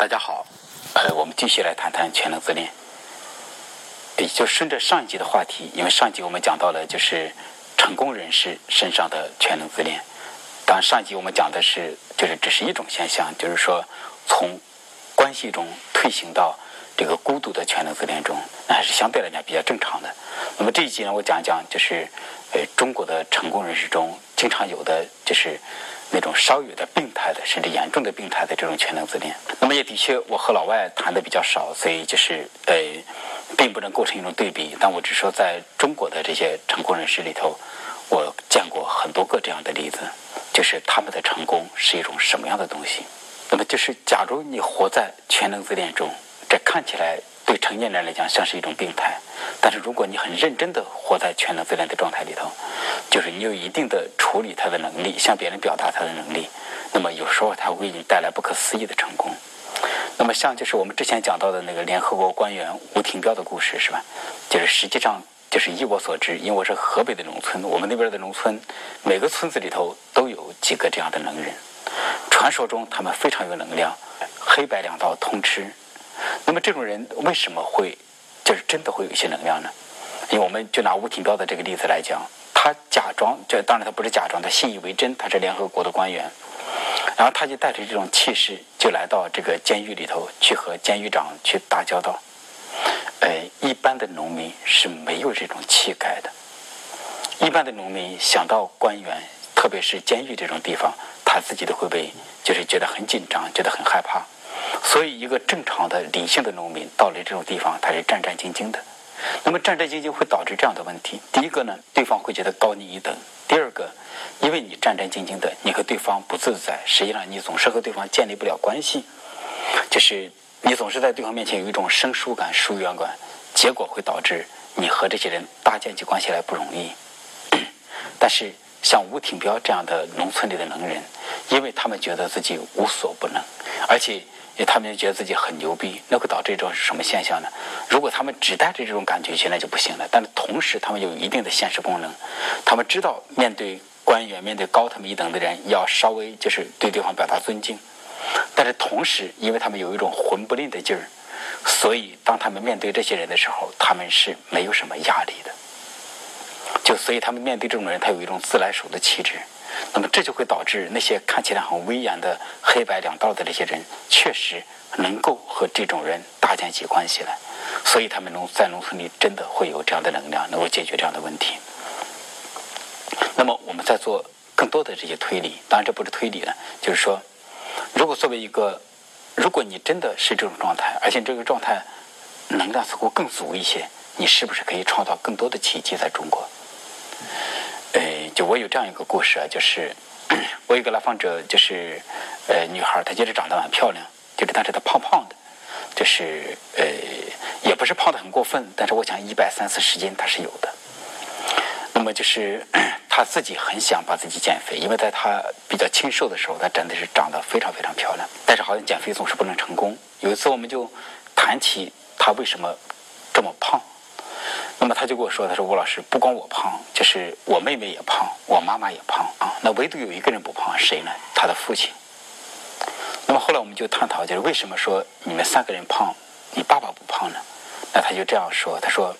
大家好，呃，我们继续来谈谈全能自恋。也就顺着上一集的话题，因为上一集我们讲到了就是成功人士身上的全能自恋。当然，上一集我们讲的是就是只是一种现象，就是说从关系中退行到这个孤独的全能自恋中，那还是相对来讲比较正常的。那么这一集呢，我讲一讲就是呃中国的成功人士中经常有的就是那种稍有的病态的，甚至严重的病态的这种全能自恋。那么也的确，我和老外谈的比较少，所以就是呃并不能构成一种对比。但我只说在中国的这些成功人士里头，我见过很多个这样的例子，就是他们的成功是一种什么样的东西。那么就是，假如你活在全能自恋中，这看起来对成年人来讲像是一种病态。但是如果你很认真的活在全能自恋的状态里头，就是你有一定的处理他的能力，向别人表达他的能力，那么有时候他会给你带来不可思议的成功。那么像就是我们之前讲到的那个联合国官员吴廷彪的故事是吧？就是实际上就是一我所知，因为我是河北的农村，我们那边的农村每个村子里头都有几个这样的能人。传说中他们非常有能量，黑白两道通吃。那么这种人为什么会就是真的会有一些能量呢？因为我们就拿吴廷彪的这个例子来讲，他假装，这当然他不是假装，他信以为真，他是联合国的官员。然后他就带着这种气势，就来到这个监狱里头去和监狱长去打交道。呃，一般的农民是没有这种气概的。一般的农民想到官员，特别是监狱这种地方。他自己都会被，就是觉得很紧张，觉得很害怕。所以，一个正常的理性的农民到了这种地方，他是战战兢兢的。那么，战战兢兢会导致这样的问题：第一个呢，对方会觉得高你一等；第二个，因为你战战兢兢的，你和对方不自在，实际上你总是和对方建立不了关系，就是你总是在对方面前有一种生疏感、疏远感，结果会导致你和这些人搭建起关系来不容易。但是，像吴挺彪这样的农村里的能人。因为他们觉得自己无所不能，而且他们就觉得自己很牛逼，那会导致一种什么现象呢？如果他们只带着这种感觉去，那就不行了。但是同时，他们有一定的现实功能，他们知道面对官员、面对高他们一等的人，要稍微就是对对方表达尊敬。但是同时，因为他们有一种魂不吝的劲儿，所以当他们面对这些人的时候，他们是没有什么压力的。就所以他们面对这种人，他有一种自来熟的气质。那么这就会导致那些看起来很威严的黑白两道的这些人，确实能够和这种人搭建起关系来，所以他们农在农村里真的会有这样的能量，能够解决这样的问题。那么我们在做更多的这些推理，当然这不是推理了，就是说，如果作为一个，如果你真的是这种状态，而且这个状态能量似乎更足一些，你是不是可以创造更多的奇迹在中国？我有这样一个故事啊，就是 我有个来访者，就是呃女孩，她就是长得蛮漂亮，就是但是她胖胖的，就是呃也不是胖的很过分，但是我想一百三四十斤她是有的。那么就是 她自己很想把自己减肥，因为在她比较清瘦的时候，她真的是长得非常非常漂亮，但是好像减肥总是不能成功。有一次我们就谈起她为什么这么胖。那么他就跟我说：“他说吴老师，不光我胖，就是我妹妹也胖，我妈妈也胖啊。那唯独有一个人不胖，谁呢？他的父亲。那么后来我们就探讨，就是为什么说你们三个人胖，你爸爸不胖呢？那他就这样说：他说，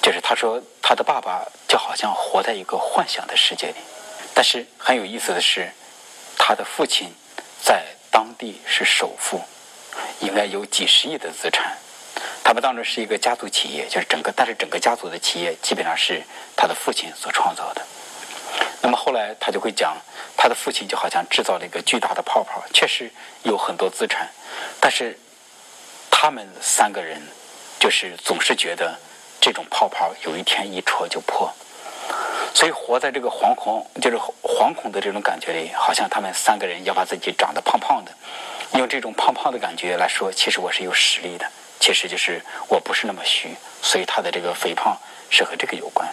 就是他说他的爸爸就好像活在一个幻想的世界里。但是很有意思的是，他的父亲在当地是首富，应该有几十亿的资产。”他们当中是一个家族企业，就是整个，但是整个家族的企业基本上是他的父亲所创造的。那么后来他就会讲，他的父亲就好像制造了一个巨大的泡泡，确实有很多资产，但是他们三个人就是总是觉得这种泡泡有一天一戳就破，所以活在这个惶恐，就是惶恐的这种感觉里，好像他们三个人要把自己长得胖胖的，用这种胖胖的感觉来说，其实我是有实力的。其实就是我不是那么虚，所以他的这个肥胖是和这个有关。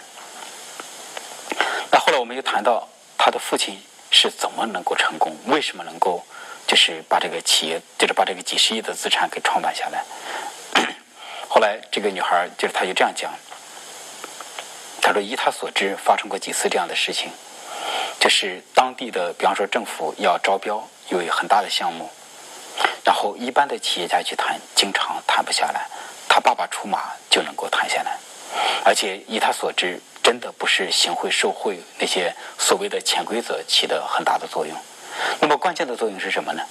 那后来我们又谈到他的父亲是怎么能够成功，为什么能够就是把这个企业，就是把这个几十亿的资产给创办下来。后来这个女孩就是她就这样讲，她说依她所知发生过几次这样的事情，就是当地的比方说政府要招标，有很大的项目。然后一般的企业家去谈，经常谈不下来。他爸爸出马就能够谈下来，而且以他所知，真的不是行贿受贿那些所谓的潜规则起的很大的作用。那么关键的作用是什么呢？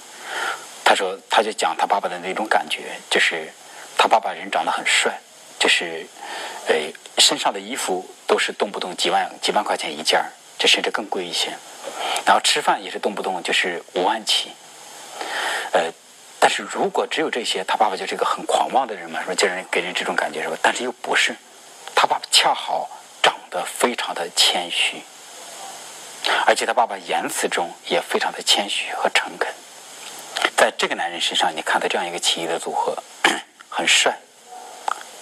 他说，他就讲他爸爸的那种感觉，就是他爸爸人长得很帅，就是呃身上的衣服都是动不动几万几万块钱一件儿，这甚至更贵一些。然后吃饭也是动不动就是五万起，呃。但是如果只有这些，他爸爸就是一个很狂妄的人嘛，说叫人给人这种感觉是吧？但是又不是，他爸爸恰好长得非常的谦虚，而且他爸爸言辞中也非常的谦虚和诚恳。在这个男人身上，你看到这样一个奇异的组合：很帅，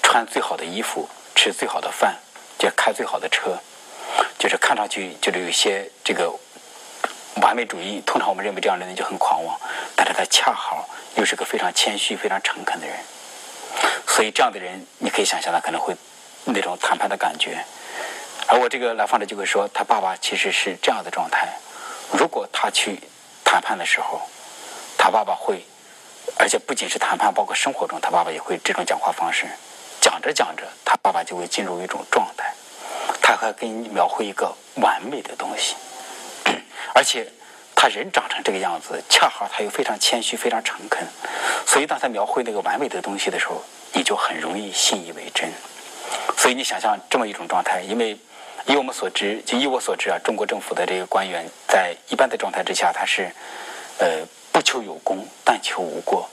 穿最好的衣服，吃最好的饭，就开最好的车，就是看上去就是有些这个完美主义。通常我们认为这样的人就很狂妄，但是他恰好。又是个非常谦虚、非常诚恳的人，所以这样的人，你可以想象他可能会那种谈判的感觉。而我这个来访者就会说，他爸爸其实是这样的状态：如果他去谈判的时候，他爸爸会，而且不仅是谈判，包括生活中，他爸爸也会这种讲话方式。讲着讲着，他爸爸就会进入一种状态，他还给你描绘一个完美的东西，而且。他人长成这个样子，恰好他又非常谦虚、非常诚恳，所以当他描绘那个完美的东西的时候，你就很容易信以为真。所以你想象这么一种状态，因为以我们所知，就以我所知啊，中国政府的这个官员在一般的状态之下，他是呃不求有功，但求无过。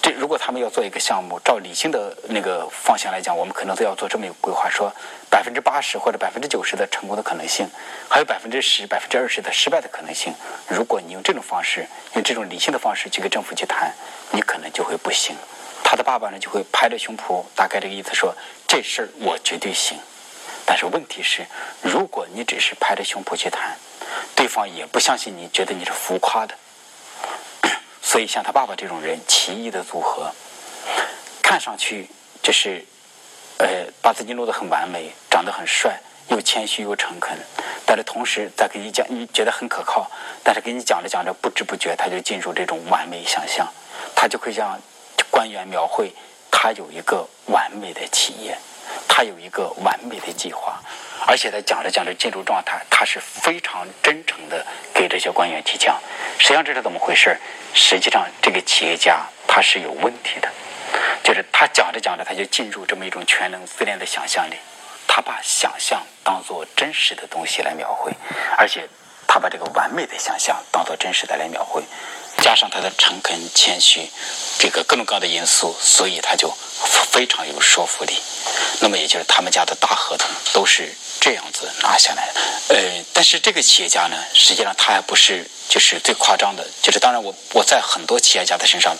这如果他们要做一个项目，照理性的那个方向来讲，我们可能都要做这么一个规划：说百分之八十或者百分之九十的成功的可能性，还有百分之十、百分之二十的失败的可能性。如果你用这种方式，用这种理性的方式去跟政府去谈，你可能就会不行。他的爸爸呢，就会拍着胸脯，大概这个意思说：这事儿我绝对行。但是问题是，如果你只是拍着胸脯去谈，对方也不相信你，觉得你是浮夸的。所以，像他爸爸这种人，奇异的组合，看上去就是，呃，把自己弄得很完美，长得很帅，又谦虚又诚恳，但是同时在给你讲，你觉得很可靠，但是给你讲着讲着，不知不觉他就进入这种完美想象，他就会向官员描绘，他有一个完美的企业，他有一个完美的计划。而且他讲着讲着进入状态，他是非常真诚的给这些官员提讲，实际上这是怎么回事？实际上这个企业家他是有问题的，就是他讲着讲着他就进入这么一种全能自恋的想象力，他把想象当做真实的东西来描绘，而且他把这个完美的想象当做真实的来描绘，加上他的诚恳谦虚，这个各种各样的因素，所以他就非常有说服力。那么也就是他们家的大合同都是。这样子拿下来的，呃，但是这个企业家呢，实际上他还不是就是最夸张的，就是当然我我在很多企业家的身上，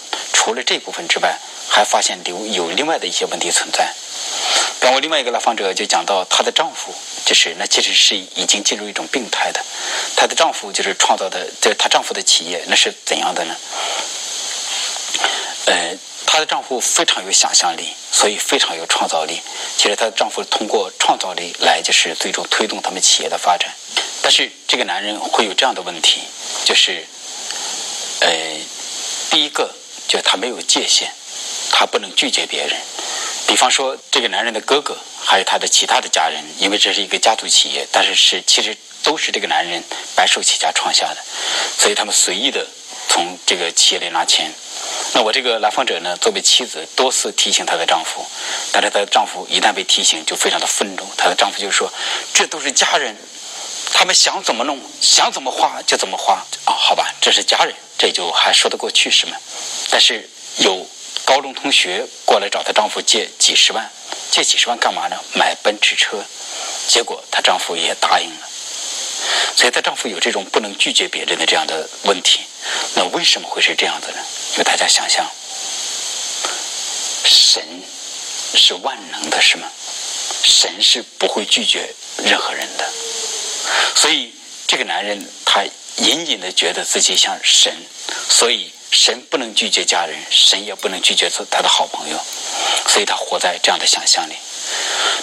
除了这部分之外，还发现有有另外的一些问题存在。然后另外一个来访者就讲到，她的丈夫就是那其实是已经进入一种病态的，她的丈夫就是创造的，这她丈夫的企业那是怎样的呢？呃。她的丈夫非常有想象力，所以非常有创造力。其实她的丈夫通过创造力来，就是最终推动他们企业的发展。但是这个男人会有这样的问题，就是，呃，第一个就他没有界限，他不能拒绝别人。比方说，这个男人的哥哥还有他的其他的家人，因为这是一个家族企业，但是是其实都是这个男人白手起家创下的，所以他们随意的从这个企业里拿钱。那我这个来访者呢，作为妻子，多次提醒她的丈夫，但是她的丈夫一旦被提醒，就非常的愤怒。她的丈夫就说：“这都是家人，他们想怎么弄，想怎么花就怎么花啊，好吧，这是家人，这就还说得过去是吗？但是有高中同学过来找她丈夫借几十万，借几十万干嘛呢？买奔驰车，结果她丈夫也答应了。所以她丈夫有这种不能拒绝别人的这样的问题。那为什么会是这样子呢？因为大家想想，神是万能的，是吗？神是不会拒绝任何人的。所以这个男人他隐隐的觉得自己像神，所以神不能拒绝家人，神也不能拒绝他的好朋友，所以他活在这样的想象里。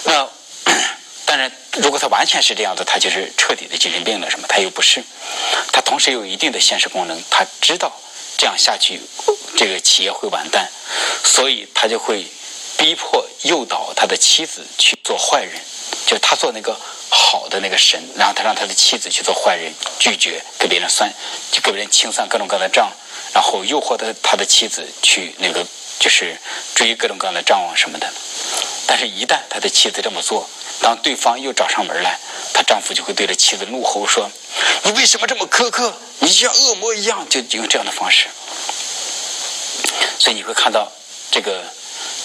那 当然，如果他完全是这样的，他就是彻底的精神病了，什么？他又不是，他同时有一定的现实功能，他知道。这样下去这个企业会完蛋，所以他就会逼迫诱导他的妻子去做坏人，就他做那个好的那个神，然后他让他的妻子去做坏人，拒绝给别人算，就给别人清算各种各样的账，然后诱惑他他的妻子去那个就是追各种各样的账啊什么的。但是，一旦他的妻子这么做，当对方又找上门来，他丈夫就会对着妻子怒吼说：“你为什么这么苛刻？你像恶魔一样！”就用这样的方式。所以你会看到，这个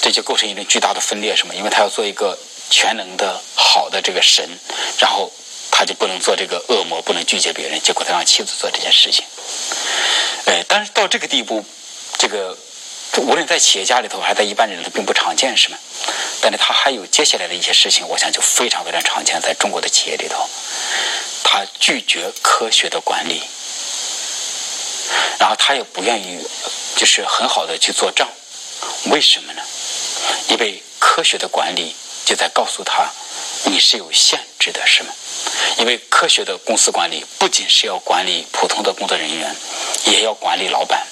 这就构成一种巨大的分裂，什么？因为他要做一个全能的好的这个神，然后他就不能做这个恶魔，不能拒绝别人，结果他让妻子做这件事情。哎，但是到这个地步，这个无论在企业家里头，还在一般人都并不常见，是吗？但是他还有接下来的一些事情，我想就非常非常常见，在中国的企业里头，他拒绝科学的管理，然后他也不愿意。就是很好的去做账，为什么呢？因为科学的管理就在告诉他，你是有限制的，是吗？因为科学的公司管理不仅是要管理普通的工作人员，也要管理老板，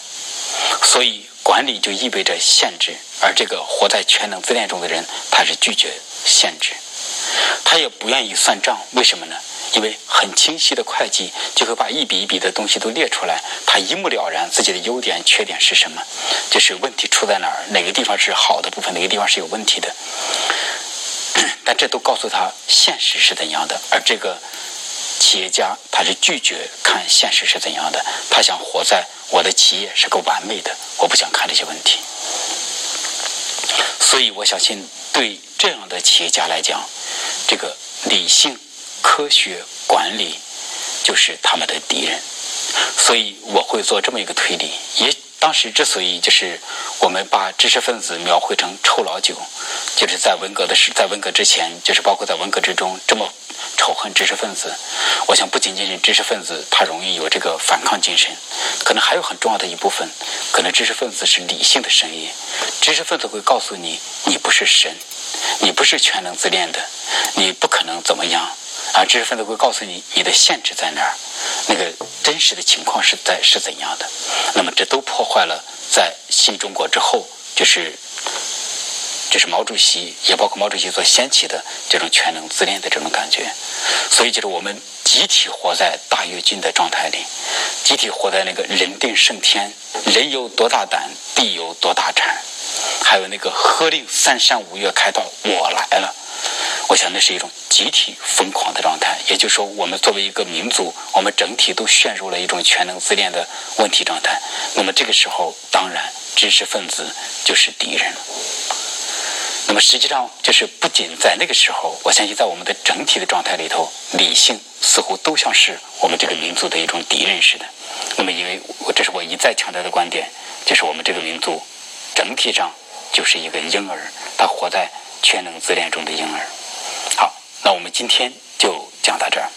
所以管理就意味着限制。而这个活在全能自恋中的人，他是拒绝限制，他也不愿意算账，为什么呢？因为很清晰的会计就会把一笔一笔的东西都列出来，他一目了然自己的优点、缺点是什么，就是问题出在哪儿，哪个地方是好的部分，哪个地方是有问题的。但这都告诉他现实是怎样的，而这个企业家他是拒绝看现实是怎样的，他想活在我的企业是个完美的，我不想看这些问题。所以我相信，对这样的企业家来讲，这个理性。科学管理就是他们的敌人，所以我会做这么一个推理。也当时之所以就是我们把知识分子描绘成臭老九，就是在文革的时，在文革之前，就是包括在文革之中这么仇恨知识分子。我想不仅仅是知识分子他容易有这个反抗精神，可能还有很重要的一部分，可能知识分子是理性的声音。知识分子会告诉你，你不是神，你不是全能自恋的，你不可能怎么样。啊，知识分子会告诉你你的限制在哪儿，那个真实的情况是在是怎样的。那么这都破坏了在新中国之后，就是就是毛主席也包括毛主席所掀起的这种全能自恋的这种感觉。所以就是我们集体活在大跃进的状态里，集体活在那个人定胜天，人有多大胆，地有多大产，还有那个喝令三山五岳开道，我来了。我想那是一种集体疯狂的状态，也就是说，我们作为一个民族，我们整体都陷入了一种全能自恋的问题状态。那么这个时候，当然知识分子就是敌人了。那么实际上，就是不仅在那个时候，我相信在我们的整体的状态里头，理性似乎都像是我们这个民族的一种敌人似的。那么，因为我这是我一再强调的观点，就是我们这个民族整体上就是一个婴儿，他活在全能自恋中的婴儿。好那我们今天就讲到这儿。